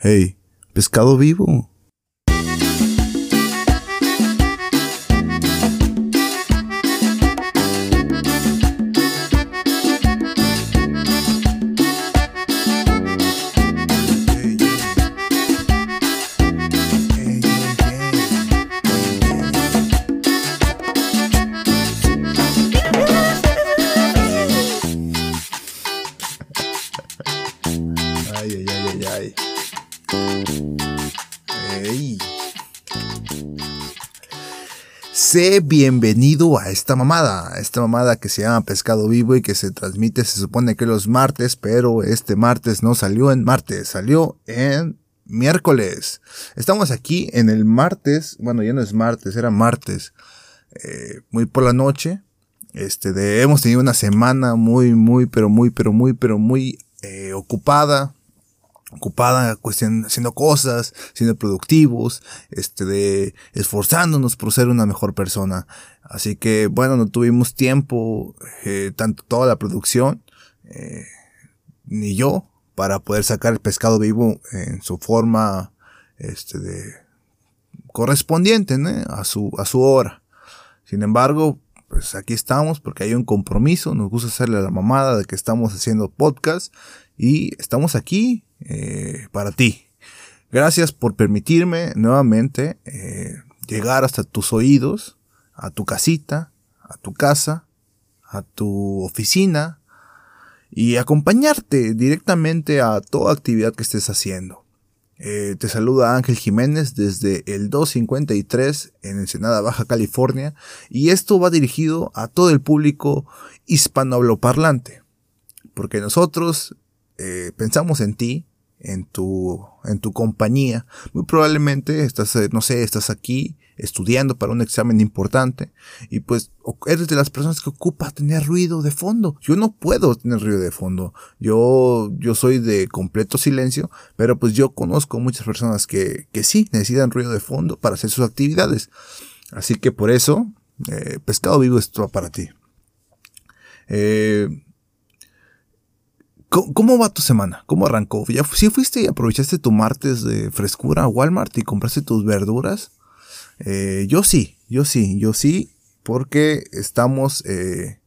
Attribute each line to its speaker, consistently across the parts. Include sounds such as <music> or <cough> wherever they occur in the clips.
Speaker 1: Hey, pescado vivo. Bienvenido a esta mamada, a esta mamada que se llama Pescado Vivo y que se transmite, se supone que los martes, pero este martes no salió en martes, salió en miércoles. Estamos aquí en el martes, bueno, ya no es martes, era martes, eh, muy por la noche. Este, hemos tenido una semana muy, muy, pero muy, pero muy, pero muy eh, ocupada, ocupada cuestión, haciendo cosas, siendo productivos, este, de esforzándonos por ser una mejor persona. Así que, bueno, no tuvimos tiempo, eh, tanto toda la producción, eh, ni yo, para poder sacar el pescado vivo en su forma, este, de, correspondiente. A su, a su hora. Sin embargo, pues aquí estamos porque hay un compromiso, nos gusta hacerle la mamada de que estamos haciendo podcast y estamos aquí eh, para ti. Gracias por permitirme nuevamente eh, llegar hasta tus oídos, a tu casita, a tu casa, a tu oficina y acompañarte directamente a toda actividad que estés haciendo. Eh, te saluda Ángel Jiménez desde el 253 en Ensenada, Baja California, y esto va dirigido a todo el público hispanohabloparlante, porque nosotros eh, pensamos en ti, en tu, en tu compañía. Muy probablemente estás, eh, no sé, estás aquí estudiando para un examen importante y pues eres de las personas que ocupa tener ruido de fondo. Yo no puedo tener ruido de fondo. Yo, yo soy de completo silencio, pero pues yo conozco muchas personas que, que sí necesitan ruido de fondo para hacer sus actividades. Así que por eso, eh, Pescado Vivo es para ti. Eh, ¿Cómo va tu semana? ¿Cómo arrancó? ¿Ya si fuiste y aprovechaste tu martes de frescura a Walmart y compraste tus verduras? Eh, yo sí, yo sí, yo sí, porque estamos eh,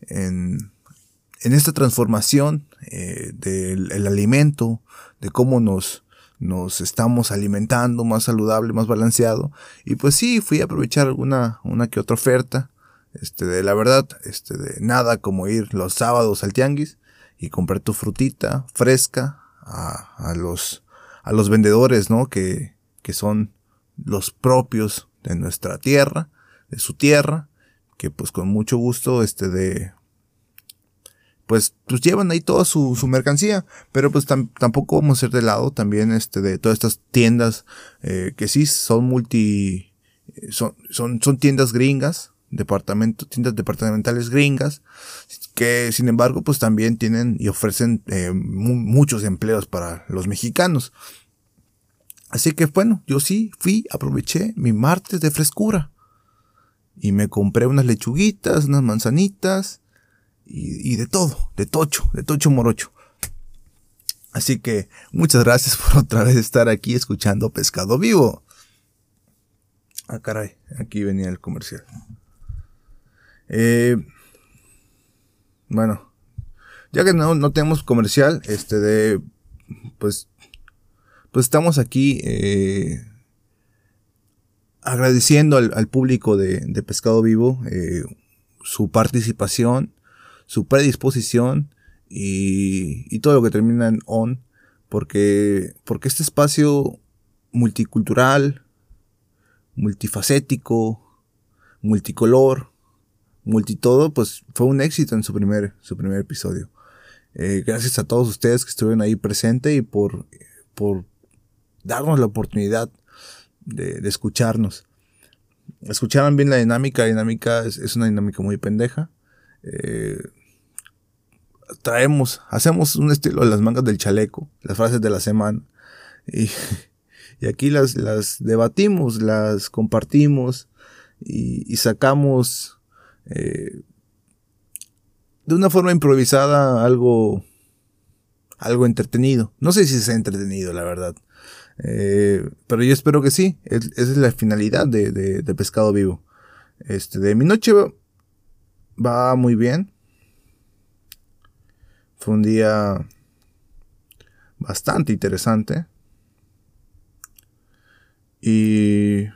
Speaker 1: en, en, esta transformación eh, del el alimento, de cómo nos, nos estamos alimentando más saludable, más balanceado. Y pues sí, fui a aprovechar alguna, una que otra oferta. Este, de la verdad, este, de nada como ir los sábados al tianguis y comprar tu frutita fresca a, a los, a los vendedores, ¿no? Que, que son los propios de nuestra tierra, de su tierra, que pues con mucho gusto, este de, pues, pues llevan ahí toda su, su mercancía, pero pues tam, tampoco vamos a ser de lado también, este, de todas estas tiendas, eh, que sí son multi, son, son, son tiendas gringas, departamento, tiendas departamentales gringas, que sin embargo pues también tienen y ofrecen eh, mu muchos empleos para los mexicanos. Así que bueno, yo sí fui, aproveché mi martes de frescura. Y me compré unas lechuguitas, unas manzanitas y, y de todo, de tocho, de tocho morocho. Así que muchas gracias <laughs> por otra vez estar aquí escuchando Pescado Vivo. Ah, caray, aquí venía el comercial. Eh, bueno, ya que no, no tenemos comercial, este de, pues, pues estamos aquí eh, agradeciendo al, al público de, de, Pescado Vivo eh, su participación, su predisposición y, y, todo lo que termina en on, porque, porque este espacio multicultural, multifacético, multicolor, multitodo, pues fue un éxito en su primer, su primer episodio. Eh, gracias a todos ustedes que estuvieron ahí presente y por, por darnos la oportunidad de, escucharnos. Escucharon bien la dinámica, la dinámica es, una dinámica muy pendeja. Eh, traemos, hacemos un estilo de las mangas del chaleco, las frases de la semana. Y, <laughs> y aquí las, las debatimos, las compartimos y sacamos eh, de una forma improvisada algo, algo entretenido. No sé si es entretenido, la verdad. Eh, pero yo espero que sí. esa es la finalidad de, de, Pescado Vivo. Este, de mi noche va muy bien. Fue un día bastante interesante. Y...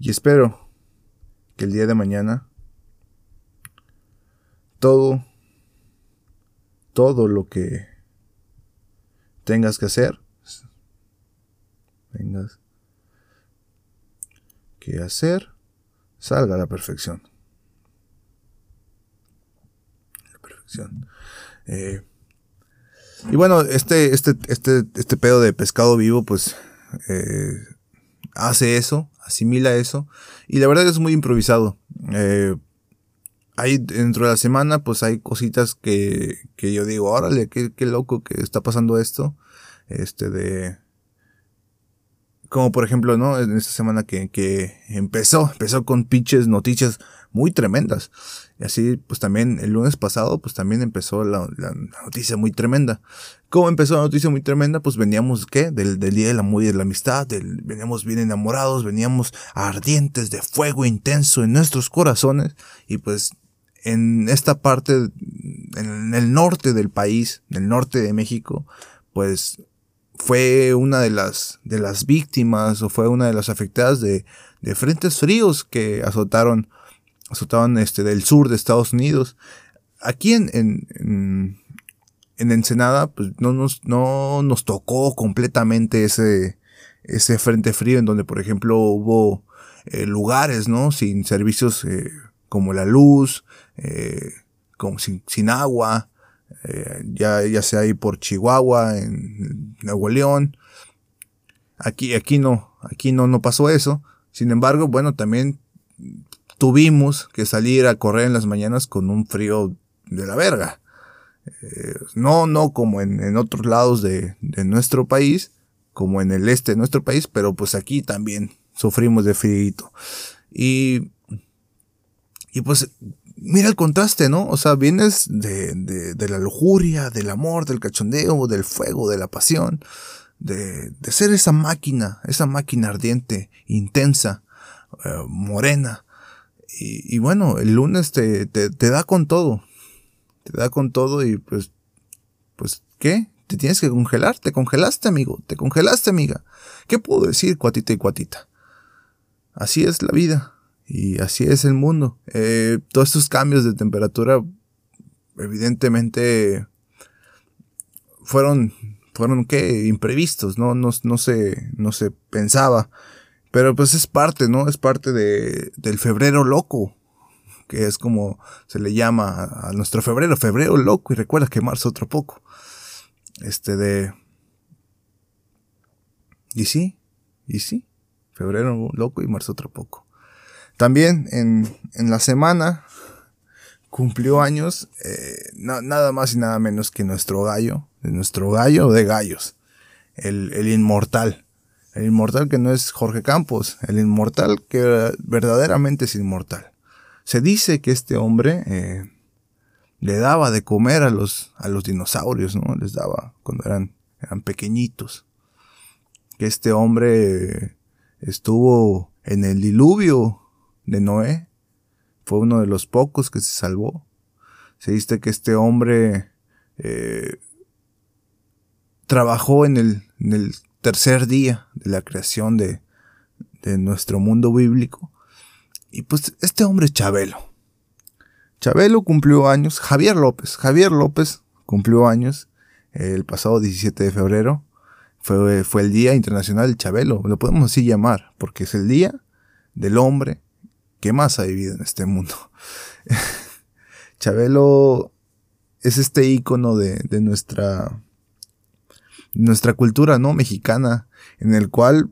Speaker 1: Y espero que el día de mañana todo, todo lo que tengas que hacer, tengas que hacer, salga a la perfección. La perfección. Eh, y bueno, este, este, este, este pedo de pescado vivo, pues, eh, hace eso, asimila eso. Y la verdad es muy improvisado. Eh, dentro de la semana, pues hay cositas que, que yo digo, órale, qué, qué loco que está pasando esto. Este de, como por ejemplo, ¿no? En esta semana que, que empezó, empezó con pinches noticias muy tremendas. Y así, pues también el lunes pasado, pues también empezó la, noticia muy tremenda. ¿Cómo empezó la noticia muy tremenda? Pues veníamos, ¿qué? Del, del Día del Amor y de la Amistad, veníamos bien enamorados, veníamos ardientes de fuego intenso en nuestros corazones. Y pues en esta parte, en el norte del país, en el norte de México, pues fue una de las, de las víctimas o fue una de las afectadas de, de frentes fríos que azotaron azotaban este, del sur de Estados Unidos. Aquí en, en, en, Ensenada, pues no nos, no nos tocó completamente ese, ese frente frío en donde, por ejemplo, hubo eh, lugares, ¿no? Sin servicios eh, como la luz, eh, como sin, sin agua, ya, ya sea ahí por Chihuahua, en Nuevo León. Aquí, aquí no, aquí no, no pasó eso. Sin embargo, bueno, también tuvimos que salir a correr en las mañanas con un frío de la verga. Eh, no, no como en, otros lados de, nuestro país, como en el este de nuestro país, pero pues aquí también sufrimos de frío. Y, y pues mira el contraste, ¿no? O sea, vienes de, de, la lujuria, del amor, del cachondeo, del fuego, de la pasión, de, de ser esa máquina, esa máquina ardiente, intensa, eh, morena, y, bueno, el lunes te, te, te, da con todo. Te da con todo y pues, pues, ¿qué? Te tienes que congelar. Te congelaste, amigo. Te congelaste, amiga. ¿Qué puedo decir, cuatita y cuatita? Así es la vida. Y así es el mundo. Eh, todos estos cambios de temperatura, evidentemente, fueron, fueron, ¿qué? Imprevistos, ¿no? No, no se, no se pensaba pero pues es parte, ¿no? Es parte de, del febrero loco, que es como se le llama a, nuestro febrero, febrero loco, y recuerda que marzo otro poco. Este de... Y sí, y sí, febrero loco y marzo otro poco. También en, en la semana cumplió años eh, nada más y nada menos que nuestro gallo, nuestro gallo de gallos, el, el inmortal el inmortal que no es Jorge Campos, el inmortal que verdaderamente es inmortal. Se dice que este hombre eh, le daba de comer a los, a los dinosaurios, ¿no? Les daba cuando eran, eran pequeñitos. Que este hombre estuvo en el diluvio de Noé. Fue uno de los pocos que se salvó. Se dice que este hombre eh, trabajó en el, en el tercer día de la creación de, de nuestro mundo bíblico. Y pues este hombre Chabelo. Chabelo cumplió años. Javier López. Javier López cumplió años el pasado 17 de febrero. Fue, fue el Día Internacional del Chabelo. Lo podemos así llamar. Porque es el día del hombre que más ha vivido en este mundo. <laughs> Chabelo es este icono de, de nuestra nuestra cultura, ¿no? Mexicana, en el cual,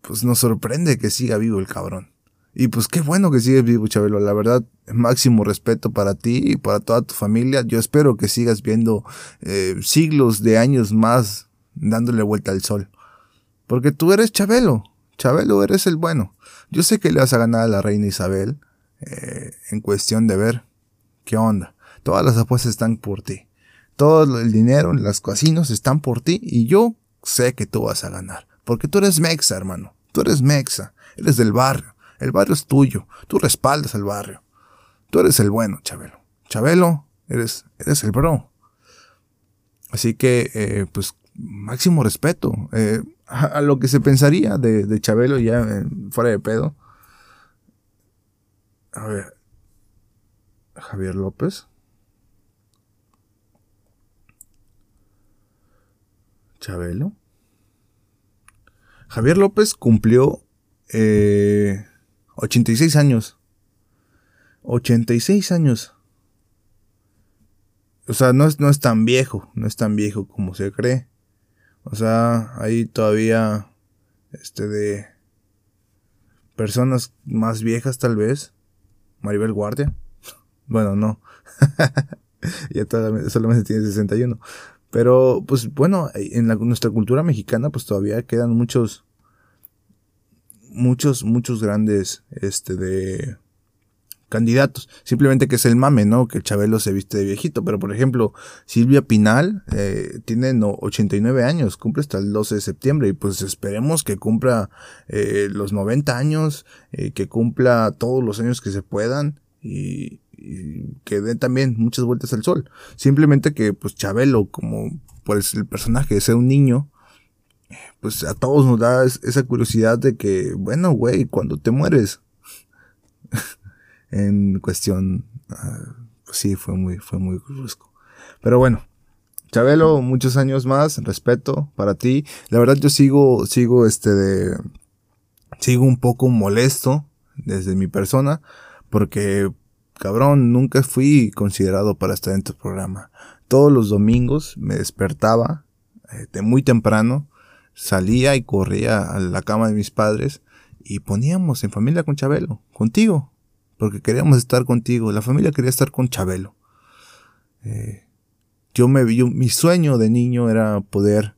Speaker 1: pues nos sorprende que siga vivo el cabrón. Y pues qué bueno que sigues vivo, Chabelo. La verdad, máximo respeto para ti y para toda tu familia. Yo espero que sigas viendo eh, siglos de años más dándole vuelta al sol. Porque tú eres Chabelo. Chabelo eres el bueno. Yo sé que le vas a ganar a la reina Isabel eh, en cuestión de ver qué onda. Todas las apuestas están por ti. Todo el dinero los casinos están por ti y yo sé que tú vas a ganar. Porque tú eres Mexa, hermano. Tú eres Mexa. Eres del barrio. El barrio es tuyo. Tú respaldas al barrio. Tú eres el bueno, Chabelo. Chabelo, eres, eres el bro. Así que, eh, pues, máximo respeto. Eh, a, lo que se pensaría de, de Chabelo ya eh, fuera de pedo. A ver. Javier López. Chabelo. Javier López cumplió 86 años. 86 años. O sea, no es, no es tan viejo, no es tan viejo como se cree. O sea, hay todavía, este, de personas más viejas tal vez. Maribel Guardia. <laughs> Bueno, no. <laughs> ya solamente tiene 61. Pero, pues bueno, en nuestra cultura mexicana, pues todavía quedan muchos, muchos, muchos grandes, este, de candidatos. Simplemente que es el mame, ¿no? Que Chabelo se viste de viejito. Pero, por ejemplo, Silvia Pinal eh, tiene 89 años, cumple hasta el 12 de septiembre. Y pues esperemos que cumpla eh, los 90 años, eh, que cumpla todos los años que se puedan. Y, que dé también muchas vueltas al sol. Simplemente que, pues, Chabelo, como pues el personaje de ser un niño, pues a todos nos da esa curiosidad de que, bueno, güey, cuando te mueres, <laughs> en cuestión, uh, sí, fue muy, fue muy brusco. Pero bueno, Chabelo, muchos años más, respeto para ti. La verdad yo sigo, sigo este de, sigo un poco molesto desde mi persona, porque, cabrón, nunca fui considerado para estar en tu programa. Todos los domingos me despertaba eh, de muy temprano, salía y corría a la cama de mis padres y poníamos en familia con Chabelo, contigo, porque queríamos estar contigo, la familia quería estar con Chabelo. Eh, yo me vi, mi sueño de niño era poder,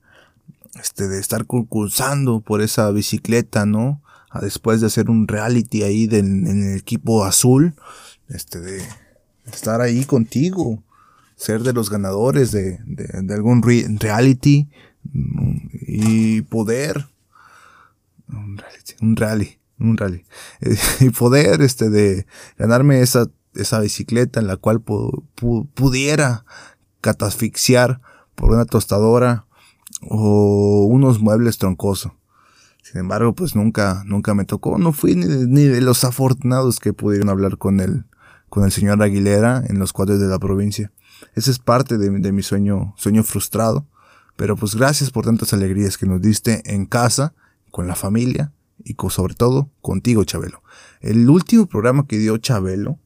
Speaker 1: este, de estar concursando por esa bicicleta, ¿no? Después de hacer un reality ahí en el equipo azul, este, de estar ahí contigo, ser de los ganadores de, de, algún reality y poder, un rally, un rally. <laughs> y poder, este, de ganarme esa, esa bicicleta en la cual pudiera catasfixiar por una tostadora o unos muebles troncosos. Sin embargo, pues nunca, nunca me tocó. No fui ni de, los afortunados que pudieron hablar con el, con el señor Aguilera en los cuadros de la provincia. Ese es parte de, mi sueño, sueño frustrado. Pero pues gracias por tantas alegrías que nos diste en casa, con la familia y sobre todo contigo, Chabelo. El último programa que dio Chabelo,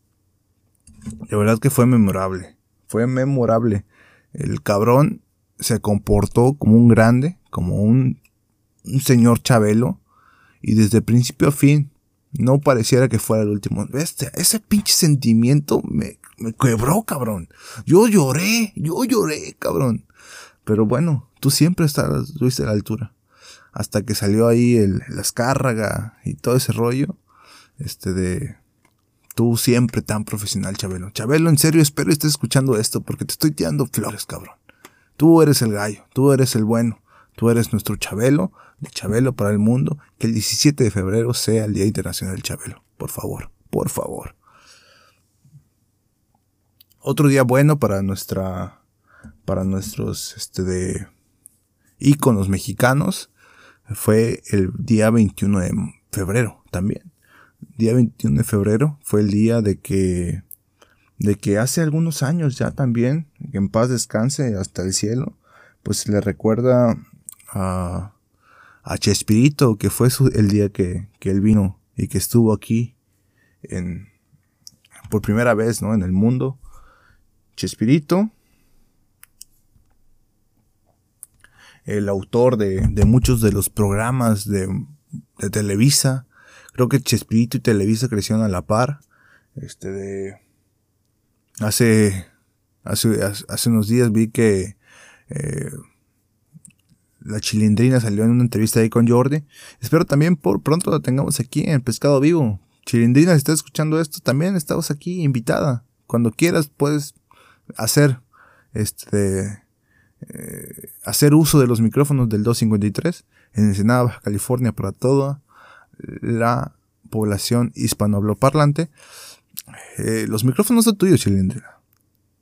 Speaker 1: de verdad que fue memorable. Fue memorable. El cabrón se comportó como un grande, como un, señor Chabelo, y desde principio a fin no pareciera que fuera el último. Este, ese pinche sentimiento me, me quebró, cabrón. Yo lloré, yo lloré, cabrón. Pero bueno, tú siempre estuviste a la altura hasta que salió ahí el, escárraga y todo ese rollo, este de tú siempre tan profesional, Chabelo. Chabelo, en serio, espero estés escuchando esto porque te estoy tirando flores, cabrón. Tú eres el gallo, tú eres el bueno, tú eres nuestro Chabelo, de Chabelo para el mundo. Que el 17 de febrero sea el Día Internacional del Chabelo. Por favor, por favor. Otro día bueno para nuestra, para nuestros, este de íconos mexicanos fue el día 21 de febrero también. Día 21 de febrero fue el día de que, de que hace algunos años ya también, que en paz descanse hasta el cielo, pues le recuerda a, a Chespirito, que fue el día que, él vino y que estuvo aquí en, por primera vez, ¿no? En el mundo. Chespirito, el autor de, de muchos de los programas de, de, Televisa. Creo que Chespirito y Televisa crecieron a la par. Este de hace hace, hace unos días vi que eh, la chilindrina salió en una entrevista ahí con Jordi. Espero también por pronto la tengamos aquí en Pescado Vivo. Chilindrina, si estás escuchando esto, también estamos aquí invitada. Cuando quieras puedes hacer este eh, hacer uso de los micrófonos del 253 en Ensenada, Baja California para toda la población hispanohabloparlante. Eh, los micrófonos son tuyos, Chilindrina.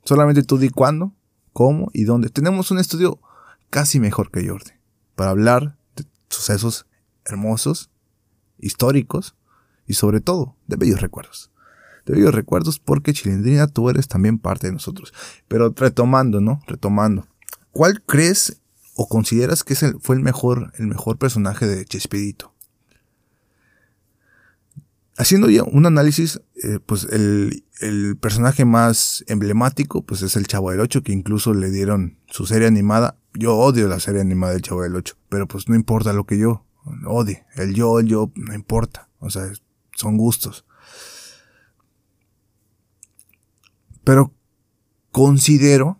Speaker 1: Solamente tú di cuándo, cómo y dónde. Tenemos un estudio casi mejor que Jordi para hablar de sucesos hermosos, históricos y sobre todo de bellos recuerdos. De bellos recuerdos porque Chilindrina tú eres también parte de nosotros. Pero retomando, ¿no? Retomando. ¿Cuál crees o consideras que fue el mejor, el mejor personaje de Chespirito? Haciendo ya un análisis, eh, pues el, personaje más emblemático, pues es el Chavo del 8, que incluso le dieron su serie animada. Yo odio la serie animada del Chavo del 8, pero pues no importa lo que yo odie. El yo, el yo, no importa. O sea, son gustos. Pero considero,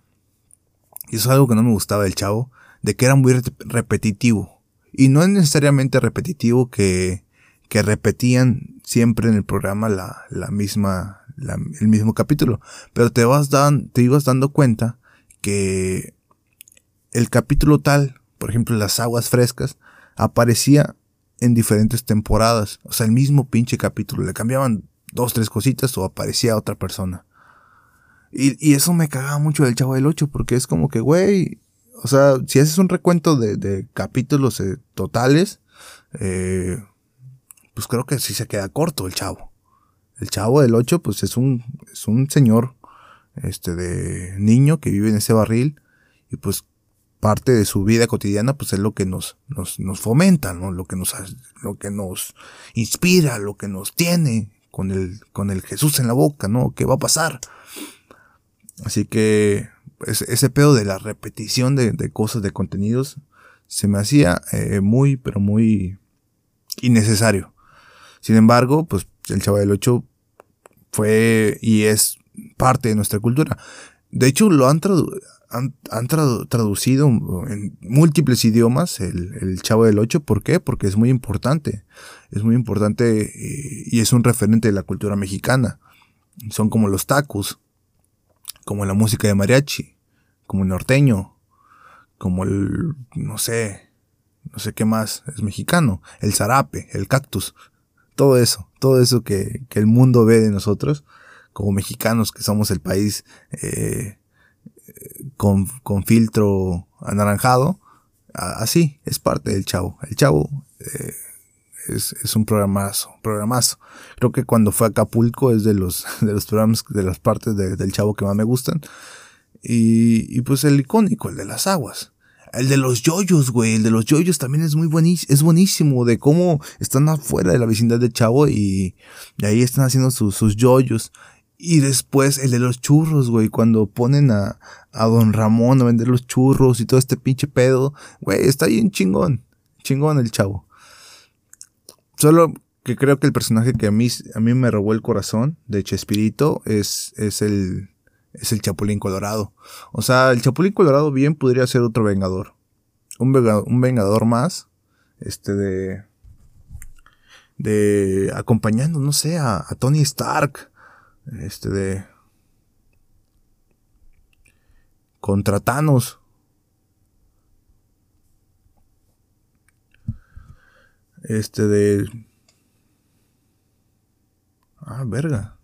Speaker 1: y eso es algo que no me gustaba del Chavo, de que era muy repetitivo. Y no es necesariamente repetitivo que, que repetían siempre en el programa la, la misma, el mismo capítulo. Pero te vas dan, te ibas dando cuenta que el capítulo tal, por ejemplo, las aguas frescas, aparecía en diferentes temporadas. O sea, el mismo pinche capítulo. Le cambiaban dos, tres cositas o aparecía otra persona. Y, y eso me cagaba mucho del Chavo del 8 porque es como que, güey, o sea, si haces un recuento de, de capítulos eh, totales, eh, pues creo que sí se queda corto el chavo. El chavo del 8, pues es un, es un señor, este, de niño que vive en ese barril y pues parte de su vida cotidiana, pues es lo que nos, nos, nos fomenta, ¿no? Lo que nos, lo que nos inspira, lo que nos tiene con el, con el Jesús en la boca, ¿no? ¿Qué va a pasar? Así que, ese pedo de la repetición de, cosas, de contenidos, se me hacía eh, muy, pero muy innecesario. Sin embargo, pues el Chavo del 8 fue y es parte de nuestra cultura. De hecho, lo han, han, traducido en múltiples idiomas el, el, Chavo del 8. ¿Por qué? Porque es muy importante. Es muy importante eh, y es un referente de la cultura mexicana. Son como los tacos como la música de mariachi, como el norteño, como el, no sé, no sé qué más, es mexicano, el zarape, el cactus, todo eso, todo eso que, que el mundo ve de nosotros, como mexicanos que somos el país eh, con, con, filtro anaranjado, así es parte del chavo. El chavo eh, es, es, un programazo, programazo. Creo que cuando fue a Acapulco es de los, <laughs> de los programas, de las partes del chavo que más me gustan. Y, y pues el icónico, el de las aguas. El de los yoyos, güey. El de los yoyos también es muy buenísimo. Es buenísimo de cómo están afuera de la vecindad de Chavo y, ahí están haciendo sus, sus yoyos. Y después el de los churros, güey. Cuando ponen a, a Don Ramón a vender los churros y todo este pinche pedo. Güey, está bien chingón. Chingón el Chavo. Solo que creo que el personaje que a mí, a mí me robó el corazón de Chespirito es, es el, es el Chapulín Colorado. O sea, el Chapulín Colorado bien podría ser otro Vengador. Un, un Vengador más. Este de. De. Acompañando, no sé, a, a Tony Stark. Este de. Contra Thanos. Este de... Ah, verga.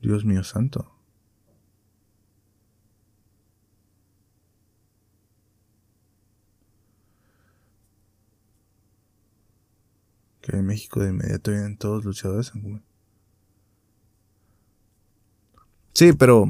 Speaker 1: Dios mío santo. Que en México de inmediato vienen todos luchadores. Sí, pero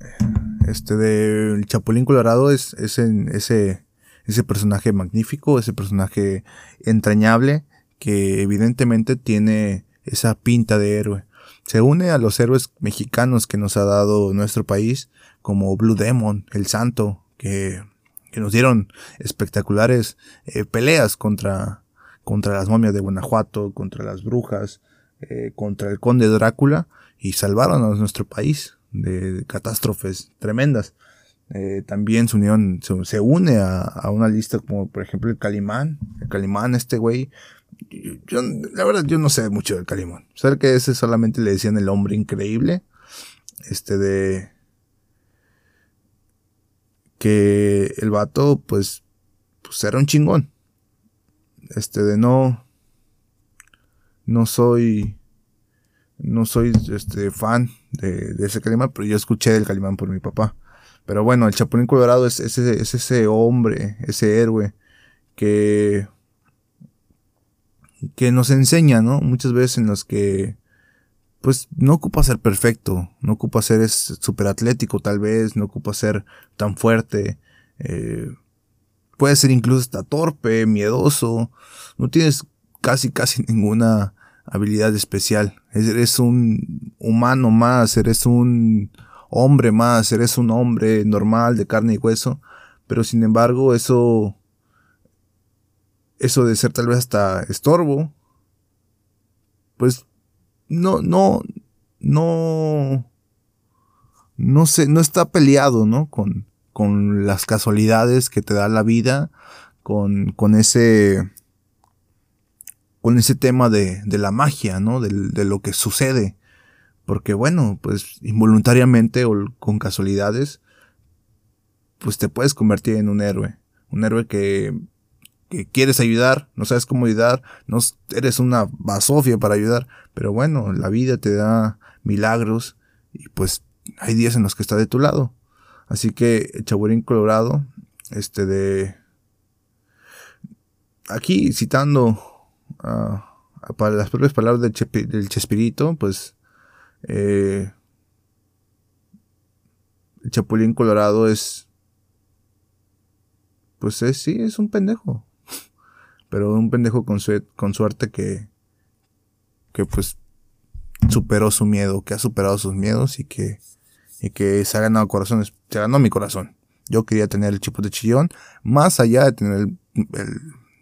Speaker 1: eh, este de el Chapulín Colorado es, ese ese personaje magnífico, ese personaje entrañable que evidentemente tiene esa pinta de héroe. Se une a los héroes mexicanos que nos ha dado nuestro país, como Blue Demon, el Santo, que, que nos dieron espectaculares eh, peleas contra, contra las momias de Guanajuato, contra las brujas, eh, contra el conde Drácula, y salvaron a nuestro país de catástrofes tremendas. Eh, también se, unión, se, une a, una lista como por ejemplo el Calimán. El Calimán, este güey. Yo, la verdad, yo no sé mucho del Calimán. Sé que ese solamente le decían el hombre increíble. Este de que el vato pues, pues era un chingón. Este de no no soy no soy este fan de, ese Calimán, pero yo escuché del Calimán por mi papá. Pero bueno, el Chapulín Colorado es, es, es ese hombre, ese héroe que que nos enseña, ¿no? Muchas veces en los que pues no ocupa ser perfecto, no ocupa ser súper atlético tal vez, no ocupa ser tan fuerte, eh, puede ser incluso hasta torpe, miedoso, no tienes casi casi <laughs> ninguna habilidad especial, eres un humano más, eres un hombre más, eres un hombre normal de carne y hueso, pero sin embargo eso, eso de ser tal vez hasta estorbo, pues no, no, no, no sé, no está peleado, ¿no? Con, con las casualidades que te da la vida, con, con ese, con ese tema de, de la magia, ¿no? De, lo que sucede. Porque bueno, pues involuntariamente o con casualidades, pues te puedes convertir en un héroe. Un héroe que que quieres ayudar, no sabes cómo ayudar, no eres una basofia para ayudar, pero bueno, la vida te da milagros y pues hay días en los que está de tu lado. Así que Chaburín Colorado, este de aquí citando para las propias palabras del, Chespirito, pues eh, el Chapulín Colorado es pues es, sí, es un pendejo. <laughs> Pero un pendejo con, con suerte que, que pues superó su miedo, que ha superado sus miedos y que, y que se ha ganado corazones, se ganó mi corazón. Yo quería tener el chipote chillón, más allá de tener el,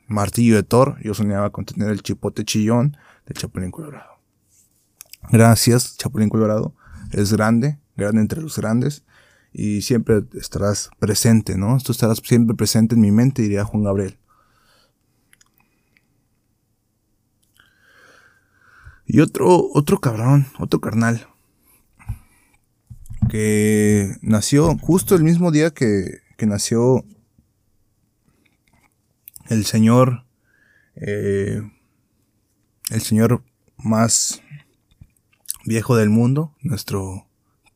Speaker 1: martillo de Thor, yo soñaba con tener el chipote chillón del Chapulín Colorado. Gracias, Chapulín Colorado. Es grande, grande entre los grandes. Y siempre estarás presente, ¿no? Tú estarás siempre presente en mi mente, diría Juan Gabriel. Y otro, otro cabrón, otro carnal. Que nació justo el mismo día que, que nació el señor, eh, el señor más viejo del mundo, nuestro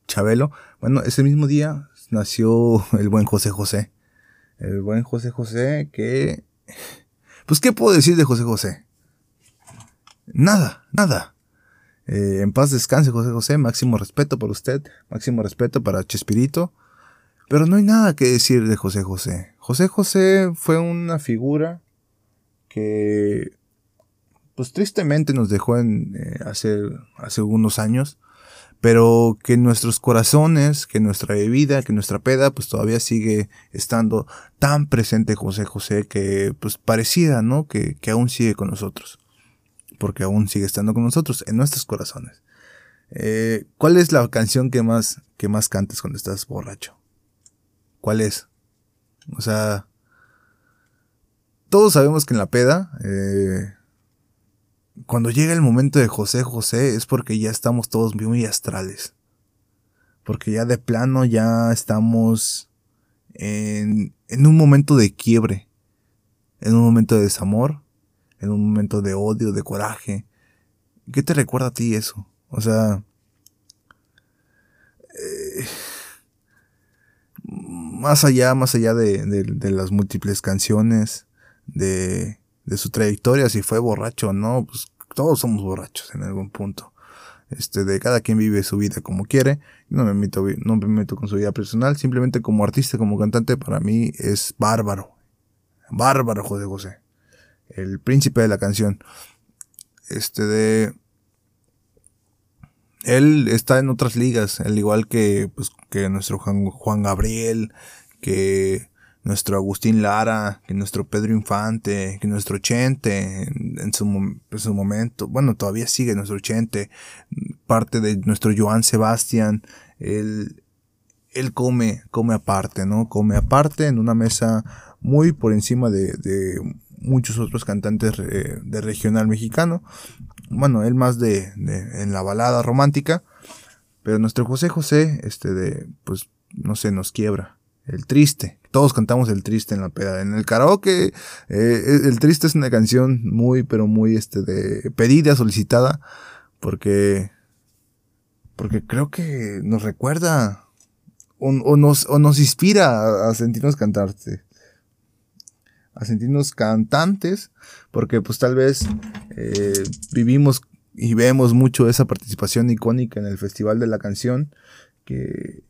Speaker 1: Chabelo. Bueno, ese mismo día nació el buen José José. El buen José José que... Pues, ¿qué puedo decir de José José? Nada, nada. Eh, en paz descanse José José, máximo respeto por usted, máximo respeto para Chespirito. Pero no hay nada que decir de José José. José José fue una figura que, pues tristemente nos dejó eh, hace, hace unos años, pero que nuestros corazones, que nuestra bebida, que nuestra peda, pues todavía sigue estando tan presente José José que, pues parecida, ¿no? Que, que aún sigue con nosotros porque aún sigue estando con nosotros, en nuestros corazones. Eh, ¿Cuál es la canción que más, que más cantes cuando estás borracho? ¿Cuál es? O sea, todos sabemos que en la peda, eh, cuando llega el momento de José José es porque ya estamos todos muy astrales. Porque ya de plano ya estamos en un momento de quiebre, en un momento de desamor, en un momento de odio, de coraje. ¿Qué te recuerda a ti eso? O sea... Eh, más allá, más allá de, de, las múltiples canciones, de, de su trayectoria, si fue borracho o no, pues todos somos borrachos en algún punto. Este, de cada quien vive su vida como quiere. No me meto, no me meto con su vida personal. Simplemente como artista, como cantante, para mí es bárbaro. Bárbaro José José el príncipe de la canción. Este de... Él está en otras ligas, al igual que, pues, que nuestro Juan, Gabriel, que nuestro Agustín Lara, que nuestro Pedro Infante, que nuestro Chente en, su, en, su, momento, bueno, todavía sigue nuestro Chente, parte de nuestro Joan Sebastián, él, él come, come aparte, ¿no? Come aparte en una mesa muy por encima de muchos otros cantantes de regional mexicano. Bueno, él más de, en la balada romántica. Pero nuestro José José, este de, pues, no sé, nos quiebra. El triste. Todos cantamos el triste en la peda. En el karaoke, eh, el triste es una canción muy, pero muy, este, de pedida, solicitada, porque, porque creo que nos recuerda o, nos, o nos inspira a, sentirnos cantarte. A sentirnos cantantes, porque pues tal vez eh, vivimos y vemos mucho esa participación icónica en el Festival de la Canción, que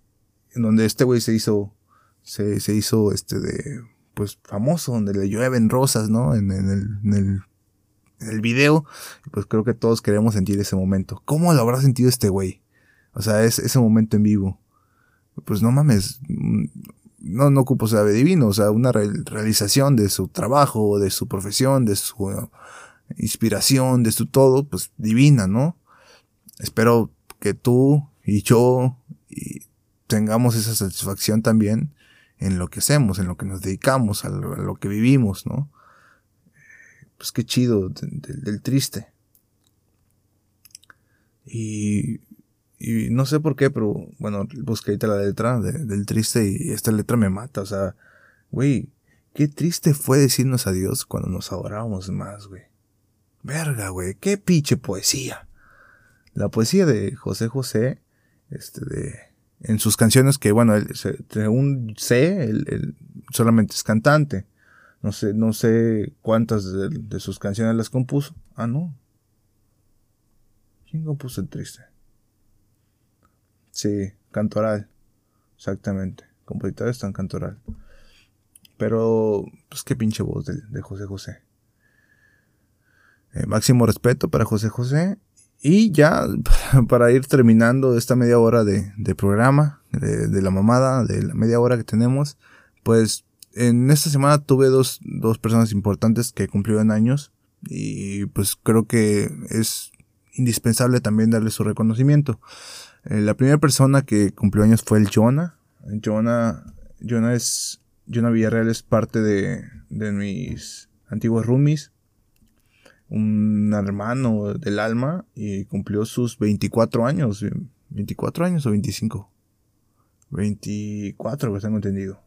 Speaker 1: en donde este güey se hizo, se, se, hizo este de, pues famoso, donde le llueven rosas, ¿no? En, el, en, el, en el video, pues creo que todos queremos sentir ese momento. ¿Cómo lo habrá sentido este güey? O sea, es ese momento en vivo pues no mames, no, no ocupo ser divino, o sea, una realización de su trabajo, de su profesión, de su uh, inspiración, de su todo, pues divina, ¿no? Espero que tú y yo tengamos esa satisfacción también en lo que hacemos, en lo que nos dedicamos, a lo, que vivimos, ¿no? Pues qué chido del triste. Y y no sé por qué, pero bueno, busqué ahorita la letra del triste y esta letra me mata. O sea, güey, qué triste fue decirnos adiós cuando nos adorábamos más, güey. Verga, güey, qué pinche poesía. La poesía de José José, este, de, en sus canciones que, bueno, él, según sé, él, solamente es cantante. No sé, no sé cuántas de sus canciones las compuso. Ah, no. ¿Quién compuso el triste? Sí, cantoral. Exactamente. Compositor está en cantoral. Pero, pues qué pinche voz de, José José. Eh, máximo respeto para José José. Y ya, <laughs> para ir terminando esta media hora de, programa, de, la mamada, de la media hora que tenemos, pues en esta semana tuve dos, dos personas importantes que cumplieron años. Y pues creo que es indispensable también darle su reconocimiento. Eh, la primera persona que cumplió años fue el Jonah. Jonah, Jonah es, Jonah Villarreal es parte de, de mis antiguos roomies. Un hermano del alma y cumplió sus 24 años. 24 años o 25. 24, que tengo entendido.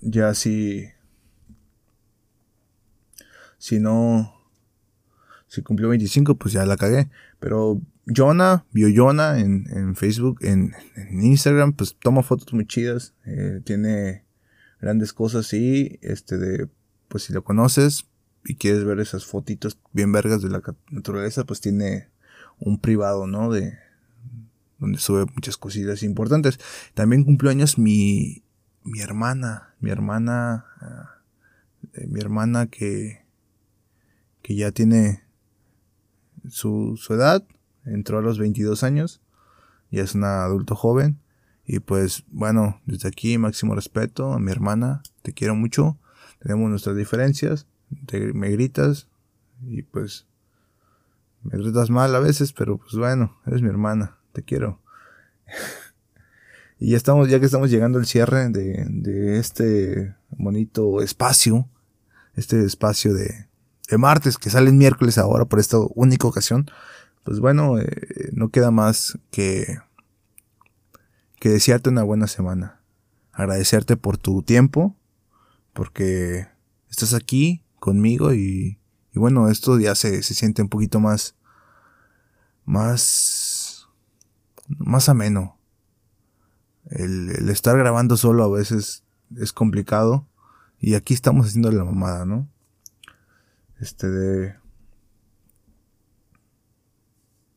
Speaker 1: Ya si. Si no. Si cumplió 25, pues ya la cagué. Pero Jonah, vio Jonah en, en Facebook, en, en, Instagram, pues toma fotos muy chidas, eh, tiene grandes cosas y este de, pues si lo conoces y quieres ver esas fotitos bien vergas de la naturaleza, pues tiene un privado, ¿no? De donde sube muchas cosillas importantes. También cumplió años mi, mi hermana, mi hermana, uh, mi hermana que, que ya tiene su, su edad, entró a los 22 años, ya es una adulto joven. Y pues bueno, desde aquí máximo respeto a mi hermana, te quiero mucho, tenemos nuestras diferencias, te, me gritas y pues me gritas mal a veces, pero pues bueno, eres mi hermana, te quiero. <laughs> y ya estamos, ya que estamos llegando al cierre de, de este bonito espacio, este espacio de, de martes que sale el miércoles ahora por esta única ocasión, pues bueno, eh, no queda más que, que desearte una buena semana. Agradecerte por tu tiempo, porque estás aquí conmigo y, y bueno, esto ya se, se siente un poquito más, más, más ameno. El, el estar grabando solo a veces es complicado y aquí estamos haciendo la mamada, ¿no? Este de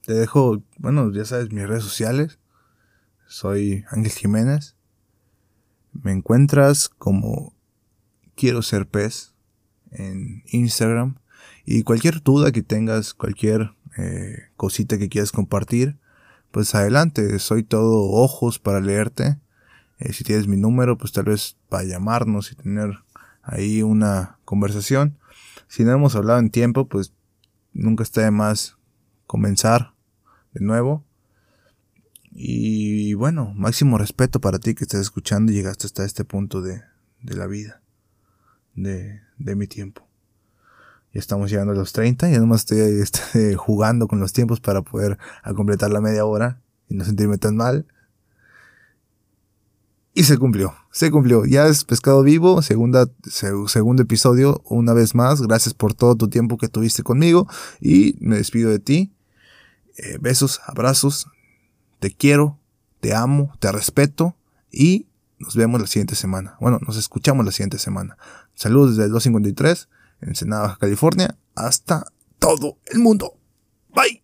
Speaker 1: te dejo, bueno, ya sabes, mis redes sociales. Soy Ángel Jiménez. Me encuentras como Quiero ser pez en Instagram. Y cualquier duda que tengas, cualquier eh, cosita que quieras compartir, pues adelante. Soy todo ojos para leerte. Eh, si tienes mi número, pues tal vez para llamarnos y tener ahí una conversación. Si no hemos hablado en tiempo, pues nunca está de más comenzar de nuevo. Y bueno, máximo respeto para ti que estás escuchando y llegaste hasta este punto de, de la vida, de, de mi tiempo. Ya estamos llegando a los 30, ya nomás estoy este, <laughs> jugando con los tiempos para poder completar la media hora y no sentirme tan mal. Y se cumplió, se cumplió. Ya es Pescado Vivo, segunda, segundo episodio, una vez más. Gracias por todo tu tiempo que tuviste conmigo y me despido de ti. Eh, besos, abrazos, te quiero, te amo, te respeto y nos vemos la siguiente semana. Bueno, nos escuchamos la siguiente semana. Saludos desde el 253 en Ensenada, California, hasta todo el mundo. Bye.